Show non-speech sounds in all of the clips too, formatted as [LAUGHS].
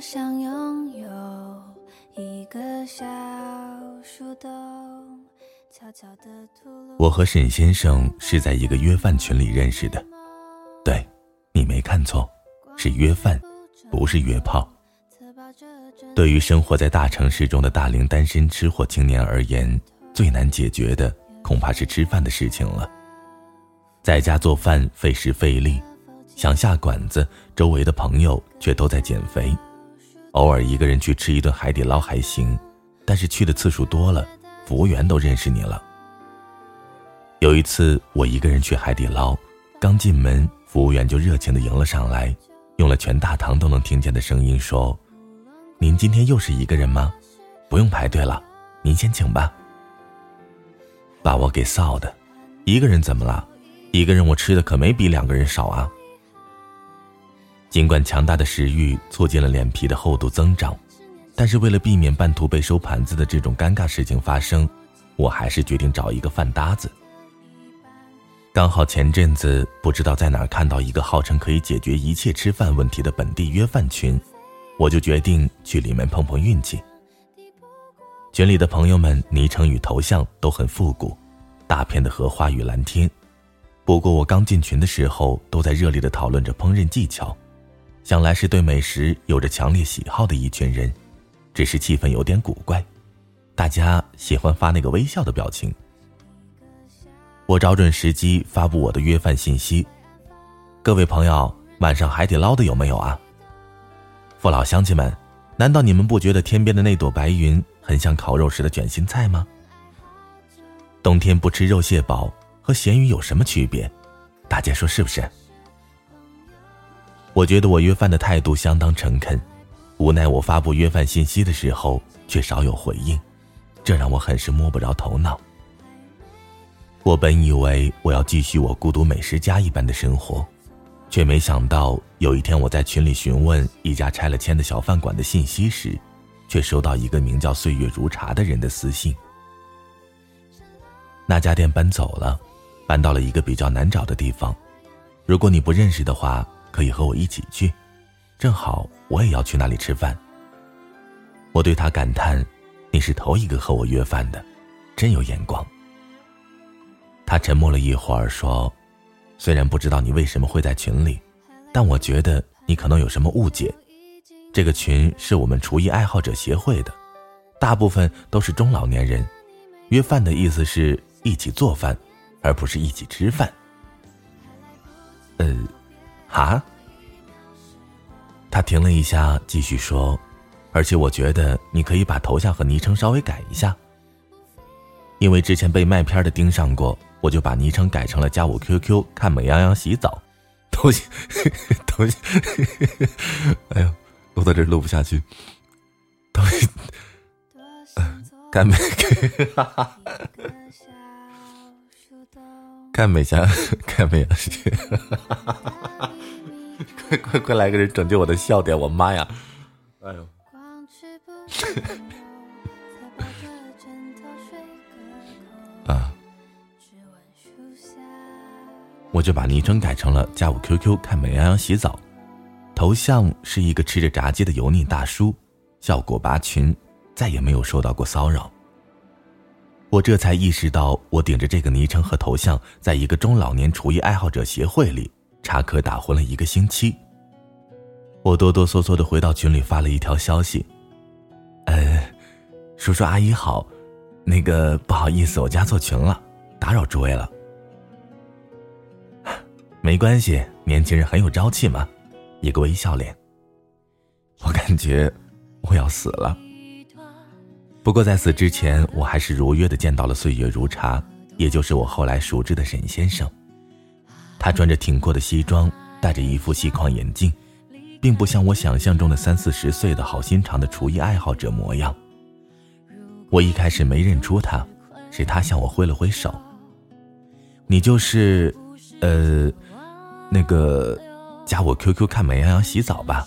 想拥有一个小树洞，悄悄的吐我和沈先生是在一个约饭群里认识的，对，你没看错，是约饭，不是约炮。对于生活在大城市中的大龄单身吃货青年而言，最难解决的恐怕是吃饭的事情了。在家做饭费时费力，想下馆子，周围的朋友却都在减肥。偶尔一个人去吃一顿海底捞还行，但是去的次数多了，服务员都认识你了。有一次我一个人去海底捞，刚进门，服务员就热情的迎了上来，用了全大堂都能听见的声音说：“您今天又是一个人吗？不用排队了，您先请吧。”把我给臊的，一个人怎么了？一个人我吃的可没比两个人少啊。尽管强大的食欲促进了脸皮的厚度增长，但是为了避免半途被收盘子的这种尴尬事情发生，我还是决定找一个饭搭子。刚好前阵子不知道在哪儿看到一个号称可以解决一切吃饭问题的本地约饭群，我就决定去里面碰碰运气。群里的朋友们昵称与头像都很复古，大片的荷花与蓝天。不过我刚进群的时候，都在热烈的讨论着烹饪技巧，想来是对美食有着强烈喜好的一群人，只是气氛有点古怪，大家喜欢发那个微笑的表情。我找准时机发布我的约饭信息，各位朋友，晚上海底捞的有没有啊？父老乡亲们，难道你们不觉得天边的那朵白云很像烤肉时的卷心菜吗？冬天不吃肉蟹煲和咸鱼有什么区别？大家说是不是？我觉得我约饭的态度相当诚恳，无奈我发布约饭信息的时候却少有回应，这让我很是摸不着头脑。我本以为我要继续我孤独美食家一般的生活，却没想到有一天我在群里询问一家拆了迁的小饭馆的信息时，却收到一个名叫“岁月如茶”的人的私信。那家店搬走了，搬到了一个比较难找的地方。如果你不认识的话，可以和我一起去，正好我也要去那里吃饭。我对他感叹：“你是头一个和我约饭的，真有眼光。”他沉默了一会儿，说：“虽然不知道你为什么会在群里，但我觉得你可能有什么误解。这个群是我们厨艺爱好者协会的，大部分都是中老年人。约饭的意思是一起做饭，而不是一起吃饭。”呃，哈。他停了一下，继续说：“而且我觉得你可以把头像和昵称稍微改一下，因为之前被麦片的盯上过。”我就把昵称改成了加我 QQ 看美羊羊洗澡，头像头像，哎呦，录到这录不下去，头像，[LAUGHS] 看 [LAUGHS] 美，看美香，[LAUGHS] 看美羊洗，快快快来个人拯救我的笑点！我妈呀，哎呦。[LAUGHS] 啊我就把昵称改成了加我 QQ 看美羊羊洗澡，头像是一个吃着炸鸡的油腻大叔，效果拔群，再也没有受到过骚扰。我这才意识到，我顶着这个昵称和头像，在一个中老年厨艺爱好者协会里插科打诨了一个星期。我哆哆嗦嗦的回到群里发了一条消息：“呃，叔叔阿姨好，那个不好意思，我加错群了，打扰诸位了。”没关系，年轻人很有朝气嘛，一个微笑脸。我感觉我要死了。不过在此之前，我还是如约的见到了岁月如茶，也就是我后来熟知的沈先生。他穿着挺阔的西装，戴着一副细框眼镜，并不像我想象中的三四十岁的好心肠的厨艺爱好者模样。我一开始没认出他，是他向我挥了挥手。你就是，呃。那个，加我 QQ 看美羊羊洗澡吧。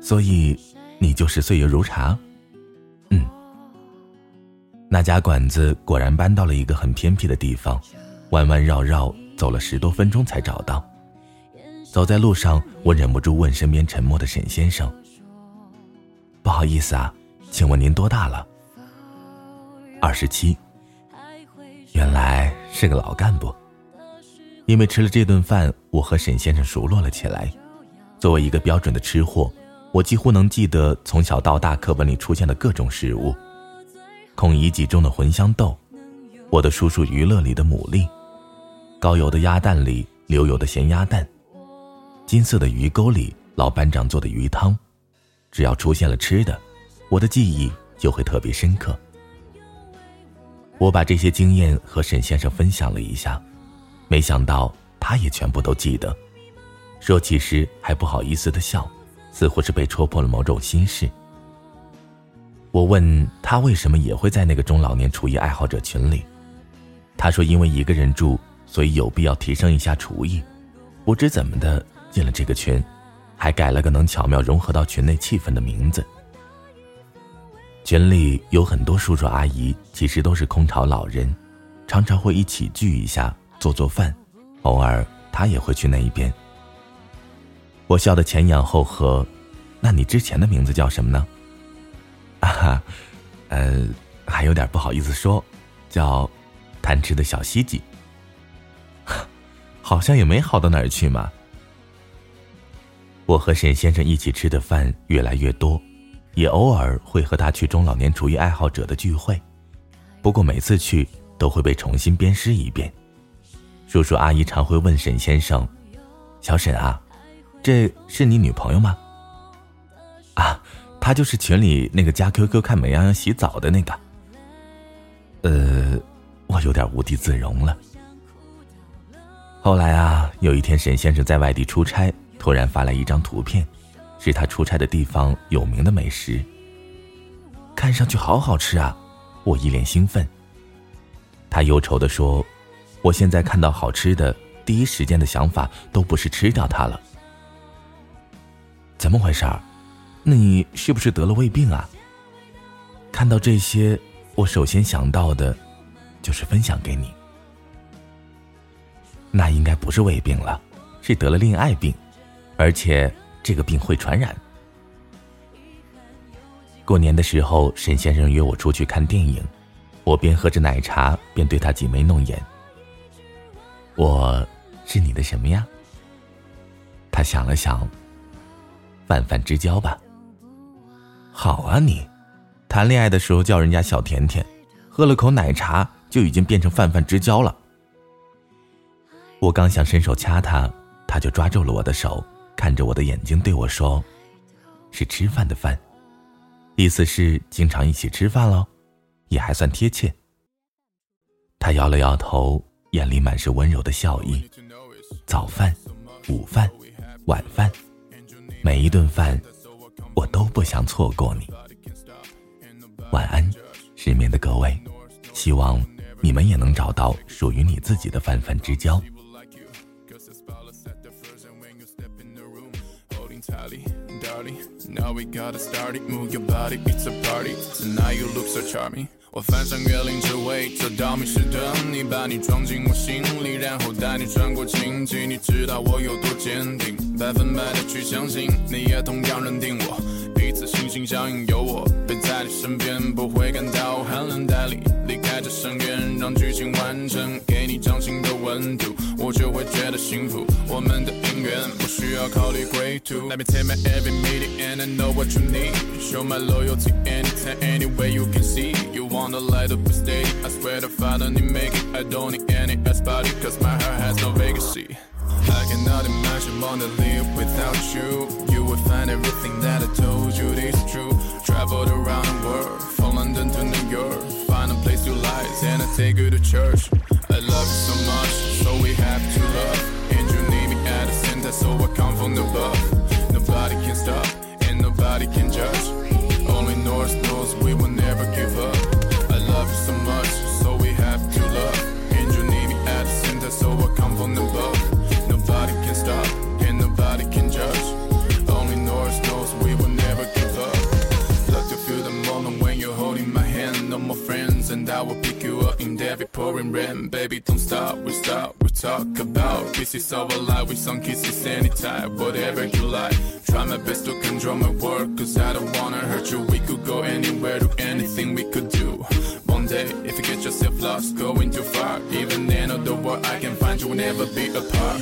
所以，你就是岁月如茶。那家馆子果然搬到了一个很偏僻的地方，弯弯绕绕走了十多分钟才找到。走在路上，我忍不住问身边沉默的沈先生：“不好意思啊，请问您多大了？”二十七。原来是个老干部。因为吃了这顿饭，我和沈先生熟络了起来。作为一个标准的吃货，我几乎能记得从小到大课本里出现的各种食物：孔乙己中的茴香豆，我的叔叔娱乐里的牡蛎，高油的鸭蛋里流油的咸鸭蛋，金色的鱼钩里老班长做的鱼汤。只要出现了吃的，我的记忆就会特别深刻。我把这些经验和沈先生分享了一下。没想到他也全部都记得，说起时还不好意思的笑，似乎是被戳破了某种心事。我问他为什么也会在那个中老年厨艺爱好者群里，他说因为一个人住，所以有必要提升一下厨艺。不知怎么的进了这个群，还改了个能巧妙融合到群内气氛的名字。群里有很多叔叔阿姨，其实都是空巢老人，常常会一起聚一下。做做饭，偶尔他也会去那一边。我笑得前仰后合，那你之前的名字叫什么呢？哈，呃，还有点不好意思说，叫贪吃的小西鸡。[LAUGHS] 好像也没好到哪儿去嘛。我和沈先生一起吃的饭越来越多，也偶尔会和他去中老年厨艺爱好者的聚会，不过每次去都会被重新鞭尸一遍。叔叔阿姨常会问沈先生：“小沈啊，这是你女朋友吗？”他，就是群里那个加 QQ 看美羊羊洗澡的那个。呃，我有点无地自容了。后来啊，有一天沈先生在外地出差，突然发来一张图片，是他出差的地方有名的美食。看上去好好吃啊，我一脸兴奋。他忧愁的说。我现在看到好吃的，第一时间的想法都不是吃掉它了。怎么回事儿？那你是不是得了胃病啊？看到这些，我首先想到的，就是分享给你。那应该不是胃病了，是得了恋爱病，而且这个病会传染。过年的时候，沈先生约我出去看电影，我边喝着奶茶边对他挤眉弄眼。我是你的什么呀？他想了想，泛泛之交吧。好啊，你谈恋爱的时候叫人家小甜甜，喝了口奶茶就已经变成泛泛之交了。我刚想伸手掐他，他就抓住了我的手，看着我的眼睛对我说：“是吃饭的饭，意思是经常一起吃饭喽，也还算贴切。”他摇了摇头。眼里满是温柔的笑意。早饭、午饭、晚饭，每一顿饭，我都不想错过你。晚安，失眠的各位，希望你们也能找到属于你自己的泛泛之交。我翻山越岭，只为找到迷失的你，把你装进我心里，然后带你穿过荆棘。你知道我有多坚定，百分百的去相信，你也同样认定我。彼此心心相印，有我陪在你身边，不会感到寒冷。带你离开这深渊，让剧情完成，给你掌心的温度，我就会觉得幸福。我们的姻缘不需要考虑归途。Let me take my every meeting and I know what you need. Show my loyalty anytime, any way you can see. You wanna light up the stage? I swear to Father, you make it. I don't need any best body, cause my heart has no vacancy. I cannot imagine wanna live without you. You would find everything that I told you is of our life with some kisses anytime, whatever you like. Try my best to control my work, cause I don't wanna hurt you. We could go anywhere, do anything we could do. One day, if you get yourself lost, going too far, even then, although what I can find you will never be apart.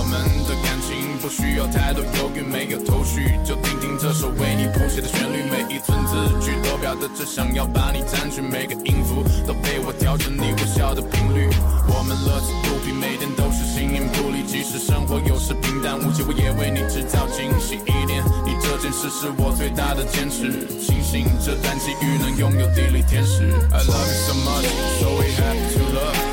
我们的感情不需要太多犹豫，没有头绪，就听听这首为你谱写的旋律，每一寸字句都表达着想要把你占据，每个音符都被我调成你微笑的频率。我们乐此不疲，每天都是形影不离，即使生活有时平淡无奇，我也为你制造惊喜一点。你这件事是我最大的坚持，庆幸这段际遇能拥有地理天使。I love you so much, so we have to love.